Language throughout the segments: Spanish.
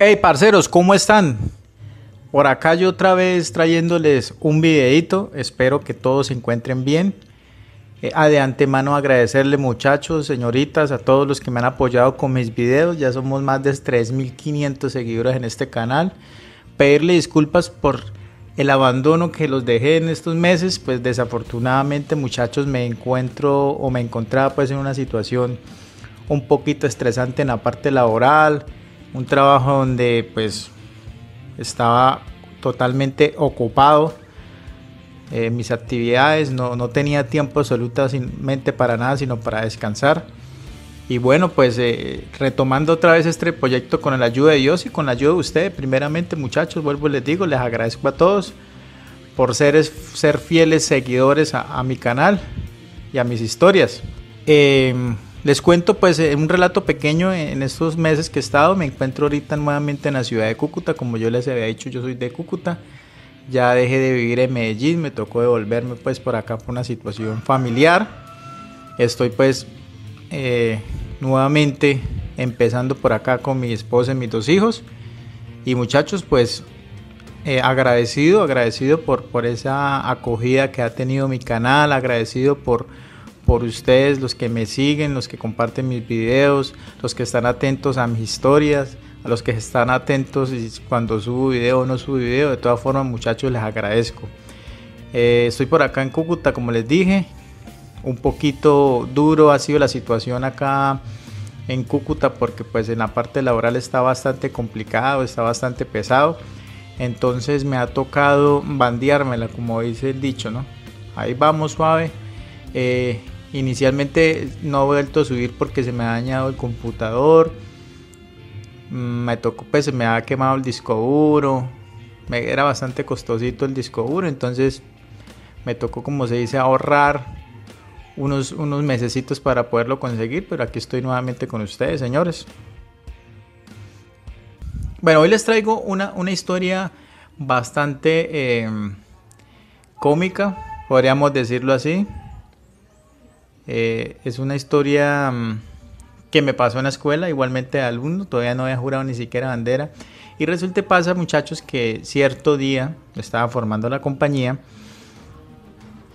Hey parceros, ¿cómo están? Por acá yo otra vez trayéndoles un videito, espero que todos se encuentren bien. Eh, de antemano agradecerle muchachos, señoritas, a todos los que me han apoyado con mis videos, ya somos más de 3.500 seguidores en este canal. Pedirle disculpas por el abandono que los dejé en estos meses, pues desafortunadamente muchachos me encuentro o me encontraba pues en una situación un poquito estresante en la parte laboral, un trabajo donde pues estaba totalmente ocupado eh, mis actividades, no, no, tenía tiempo absolutamente para nada, sino para descansar. Y bueno, pues eh, retomando otra vez este proyecto con la ayuda de Dios y con la ayuda de ustedes, primeramente muchachos, vuelvo y les digo, les agradezco a todos por ser, ser fieles seguidores a, mi canal y a mis historias. Em, les cuento pues en un relato pequeño en estos meses que he estado, me encuentro ahorita nuevamente en la ciudad de Cúcuta, como yo les había dicho, yo soy de Cúcuta, ya dejé de vivir en Medellín, me tocó devolverme pues por acá por una situación familiar, estoy pues eh, nuevamente empezando por acá con mi esposa y mis dos hijos, y muchachos pues eh, agradecido, agradecido por, por esa acogida que ha tenido mi canal, agradecido por por ustedes, los que me siguen, los que comparten mis videos, los que están atentos a mis historias, a los que están atentos cuando subo video o no subo video. De todas formas, muchachos, les agradezco. Eh, estoy por acá en Cúcuta, como les dije. Un poquito duro ha sido la situación acá en Cúcuta porque pues en la parte laboral está bastante complicado, está bastante pesado. Entonces me ha tocado bandeármela, como dice el dicho, ¿no? Ahí vamos suave. Eh, Inicialmente no he vuelto a subir porque se me ha dañado el computador. Mm, me tocó, pues se me ha quemado el disco duro. Me, era bastante costosito el disco duro, entonces me tocó, como se dice, ahorrar unos, unos mesecitos para poderlo conseguir. Pero aquí estoy nuevamente con ustedes, señores. Bueno, hoy les traigo una, historia bastante em, cómica, podríamos decirlo así. Eh, es una historia mm, que me pasó en la escuela, igualmente de alumno, todavía no había jurado ni siquiera bandera. Y resulta pasa, muchachos, que cierto día estaba formando la compañía,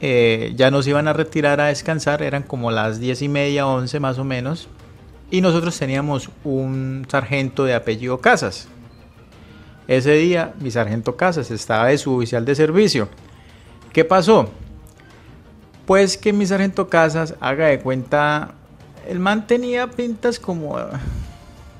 eh, ya nos iban a retirar a descansar, eran como las diez y media, once más o menos, y nosotros teníamos un sargento de apellido Casas. Ese día mi sargento Casas estaba de su oficial de servicio. ¿Qué pasó? Pues que mi sargento Casas haga de cuenta, el man tenía pintas como,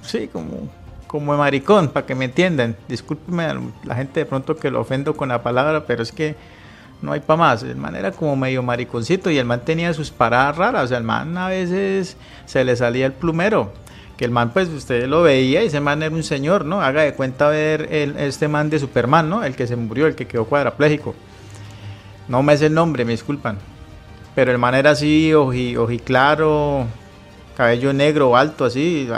sí, como, como de maricón, para que me entiendan. Discúlpeme a la gente de pronto que lo ofendo con la palabra, pero es que no hay para más. El man era como medio mariconcito y el man tenía sus paradas raras. O sea, el man a veces se le salía el plumero. Que el man, pues usted lo veía y ese man era un señor, ¿no? Haga de cuenta ver el, este man de Superman, ¿no? El que se murió, el que quedó cuadrapléjico. No me es el nombre, me disculpan. Pero el man era así, claro, cabello negro, alto, así.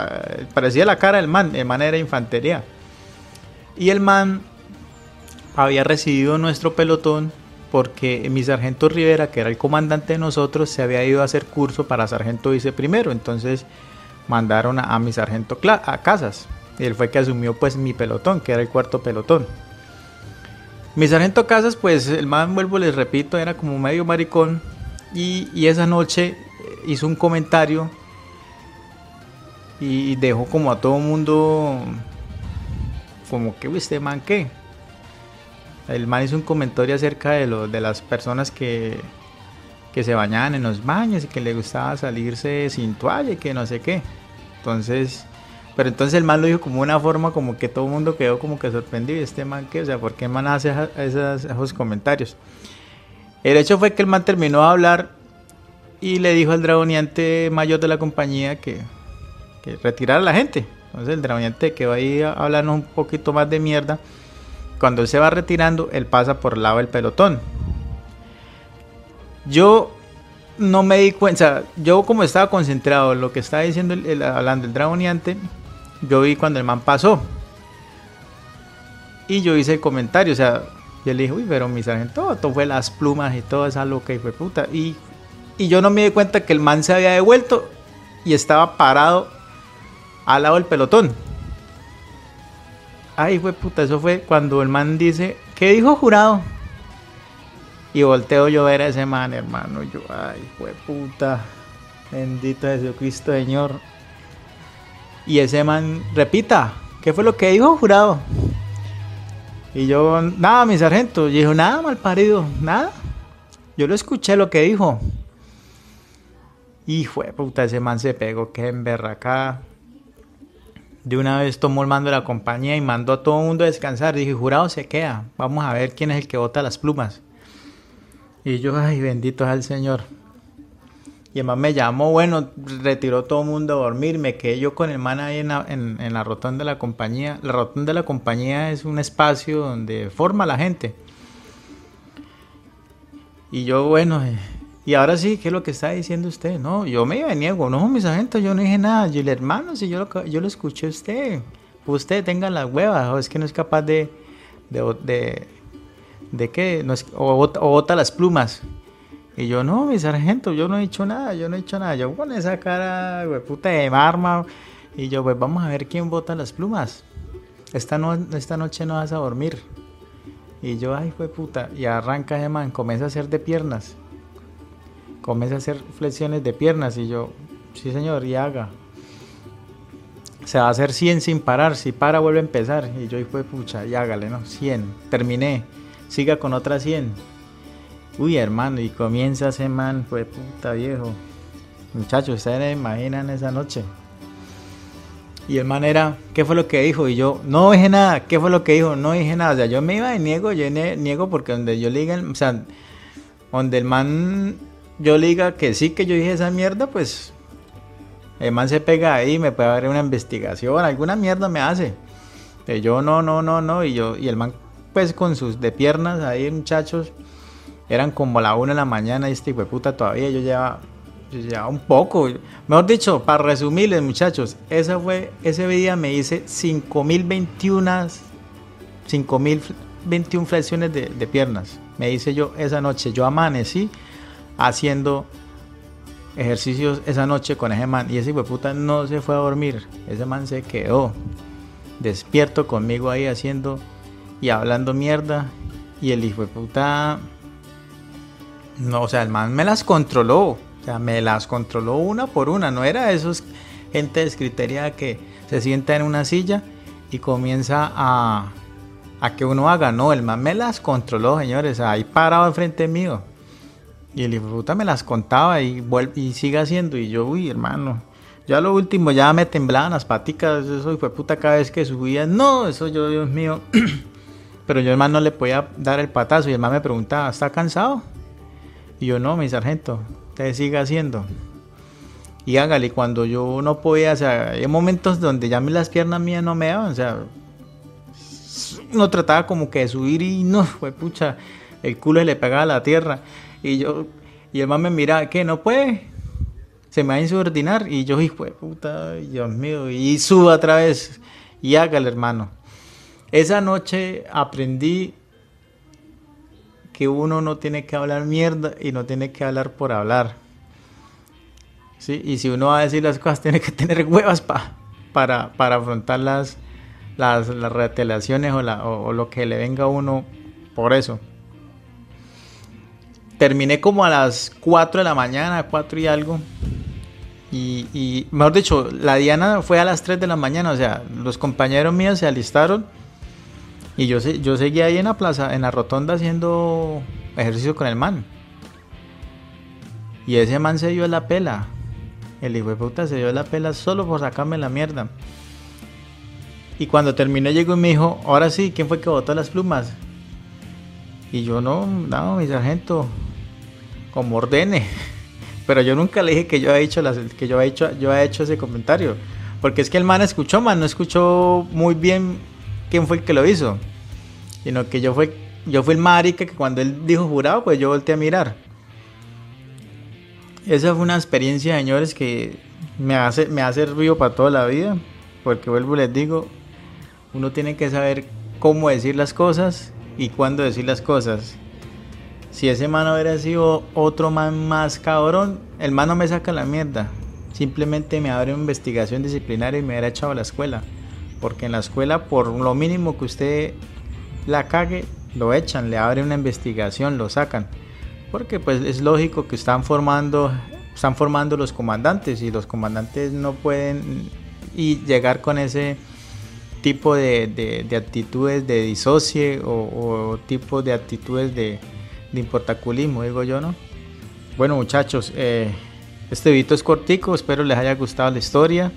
Parecía la cara del man. El man era infantería. Y el man había recibido nuestro pelotón porque mi sargento Rivera, que era el comandante de nosotros, se había ido a hacer curso para sargento vice primero. Entonces mandaron a, mi sargento a Casas. Y él fue que asumió pues mi pelotón, que era el cuarto pelotón. Mi sargento Casas, pues el man, vuelvo, les repito, era como medio maricón. Y, esa noche hizo un comentario y dejó como a todo mundo como que este man qué el man hizo un comentario acerca de de las personas que, que se bañaban en los baños y que le gustaba salirse sin toalla y que no sé qué. Entonces pero entonces el man lo dijo como una forma como que todo el mundo quedó como que sorprendido. Este man qué o sea por qué el man hace esos, esos comentarios el hecho fue que el man terminó de hablar y le dijo al dragoniante mayor de la compañía que, que retirara a la gente. Entonces el dragoniante que va ahí a hablarnos un poquito más de mierda. Cuando él se va retirando, él pasa por el lado del pelotón. Yo no me di cuenta, yo como estaba concentrado en lo que estaba diciendo el, hablando el dragoniante, yo vi cuando el man pasó. Y yo hice el comentario, o sea, y él dijo, uy, pero mi sargento, todo fue las plumas y toda esa loca y fue puta. Y, y yo no me di cuenta que el man se había devuelto y estaba parado al lado del pelotón. ay, fue puta, eso fue cuando el man dice, ¿qué dijo jurado? Y volteo yo a ver a ese man, hermano. Yo, ay, fue puta. Bendito Jesucristo, Señor. Y ese man, repita, ¿qué fue lo que dijo jurado? Y yo, nada, mi sargento. Y dijo, nada, mal parido, nada. Yo lo escuché lo que dijo. Y fue puta, ese man se pegó, que emberracada. De una vez tomó el mando de la compañía y mandó a todo el mundo a descansar. Dije, jurado se queda. Vamos a ver quién es el que bota las plumas. Y yo, ay, bendito es el Señor. Y man me llamó, bueno, retiró todo el mundo a dormir, me quedé yo con el man ahí en la, en, la rotonda de la compañía. La rotonda de la compañía es un espacio donde forma la gente. Y yo, bueno, eh, y ahora sí, ¿qué es lo que está diciendo usted? No, yo me niego, no, mis agentes, yo no dije nada. Yo le hermano, si yo lo, yo lo escuché a usted, usted tenga las huevas, o es que no es capaz de, de, de, qué, no es, o, bota las plumas. Y yo, no, mi sargento, yo no he hecho nada, yo no he hecho nada. Yo con esa cara, güey, puta de marma. Y yo, pues vamos a ver quién bota las plumas. Esta, no, esta noche no vas a dormir. Y yo, ay, fue puta. Y arranca ese man, comienza a hacer de piernas. Comienza a hacer flexiones de piernas. Y yo, sí señor, y haga. Se va a hacer 100 sin parar. Si para, vuelve a empezar. Y yo, fue pucha, y hágale, ¿no? 100. Terminé. Siga con otra 100 Uy, hermano, y comienza ese man, pues puta viejo. Muchachos, ustedes imaginan esa noche. Y el man era, ¿qué fue lo que dijo? Y yo, no dije nada, ¿qué fue lo que dijo? No dije nada. O sea, yo me iba y niego, yo niego porque donde yo le diga, o sea, donde el man, yo diga que sí, que yo dije esa mierda, pues el man se pega ahí, me puede haber una investigación, alguna mierda me hace. Pero yo no, no, no, no. Y yo, y el man, pues con sus de piernas ahí, muchachos eran como la una de la mañana y este hijo de puta todavía yo llevaba, un poco. Mejor dicho, para resumirles muchachos, esa fue, ese día me hice 5021 5021 flexiones de, de piernas. Me hice yo esa noche. Yo amanecí haciendo ejercicios esa noche con ese man. Y ese hijo puta no se fue a dormir. Ese man se quedó despierto conmigo ahí haciendo y hablando mierda. Y el hijo de puta no, o sea, el man me las controló. O sea, me las controló una por una. No era esos gente descriteria que se sienta en una silla y comienza a, a que uno haga. No, el man me las controló, señores. Ahí parado enfrente mío. Y el hijo puta me las contaba y, vuelve, y sigue haciendo. Y yo, uy, hermano. Ya lo último, ya me temblaban las paticas. Eso fue puta cada vez que subía. No, eso yo, Dios mío. Pero yo, hermano, no le podía dar el patazo. Y el man me preguntaba, ¿está cansado? Y yo, no, mi sargento, usted siga haciendo. Y hágale, cuando yo no podía, o sea, hay momentos donde ya las piernas mías no me daban, o sea, uno trataba como que de subir y no, fue pucha, el culo se le pegaba a la tierra. Y yo, y el man me mira, ¿qué? ¿No puede? Se me va a insubordinar. Y yo, hijo de puta, Dios mío, y suba otra vez. Y hágale, hermano. Esa noche aprendí que uno no tiene que hablar mierda y no tiene que hablar por hablar. ¿Sí? Y si uno va a decir las cosas, tiene que tener huevas para, para afrontar las, las, retelaciones o, lo que le venga a uno por eso. Terminé como a las 4 de la mañana, 4 y algo. Y, y, mejor dicho, la Diana fue a las 3 de la mañana. O sea, los compañeros míos se alistaron y yo, yo seguía ahí en la plaza, en la rotonda haciendo ejercicio con el man. Y ese man se dio la pela. El hijo de puta se dio la pela solo por sacarme la mierda. Y cuando terminé llegó y me dijo, ahora sí, ¿quién fue que botó las plumas? Y yo no, no, mi sargento, como ordene. Pero yo nunca le dije que yo había hecho, las, que yo había hecho, yo había hecho ese comentario. Porque es que el man escuchó, man, no escuchó muy bien quién fue el que lo hizo, sino que yo fui, yo fui el marica que cuando él dijo jurado, pues yo volteé a mirar. Esa fue una experiencia, señores, que me, hace, me ha servido para toda la vida, porque vuelvo les digo, uno tiene que saber cómo decir las cosas y cuándo decir las cosas. Si ese mano hubiera sido otro man más cabrón, el mano me saca la mierda. Simplemente me abre una investigación disciplinaria y me hubiera echado a la escuela porque en la escuela por lo mínimo que usted la cague, lo echan, le abren una investigación, lo sacan. Porque pues es lógico que están formando, están formando los comandantes y los comandantes no pueden y llegar con ese tipo de, actitudes de disocie o, tipo de actitudes de, importaculismo, digo yo, ¿no? Bueno muchachos, eh, este video es cortico, espero les haya gustado la historia.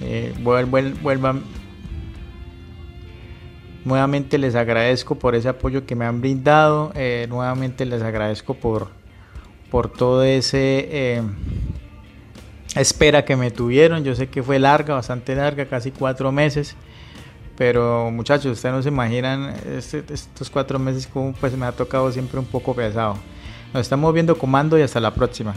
Eh, vuelvan, nuevamente les agradezco por ese apoyo que me han brindado. Eh, nuevamente les agradezco por, por todo ese eh, espera que me tuvieron. Yo sé que fue larga, bastante larga, casi cuatro meses. Pero muchachos, ustedes no se imaginan este, estos cuatro meses como pues me ha tocado siempre un poco pesado. Nos estamos viendo comando y hasta la próxima.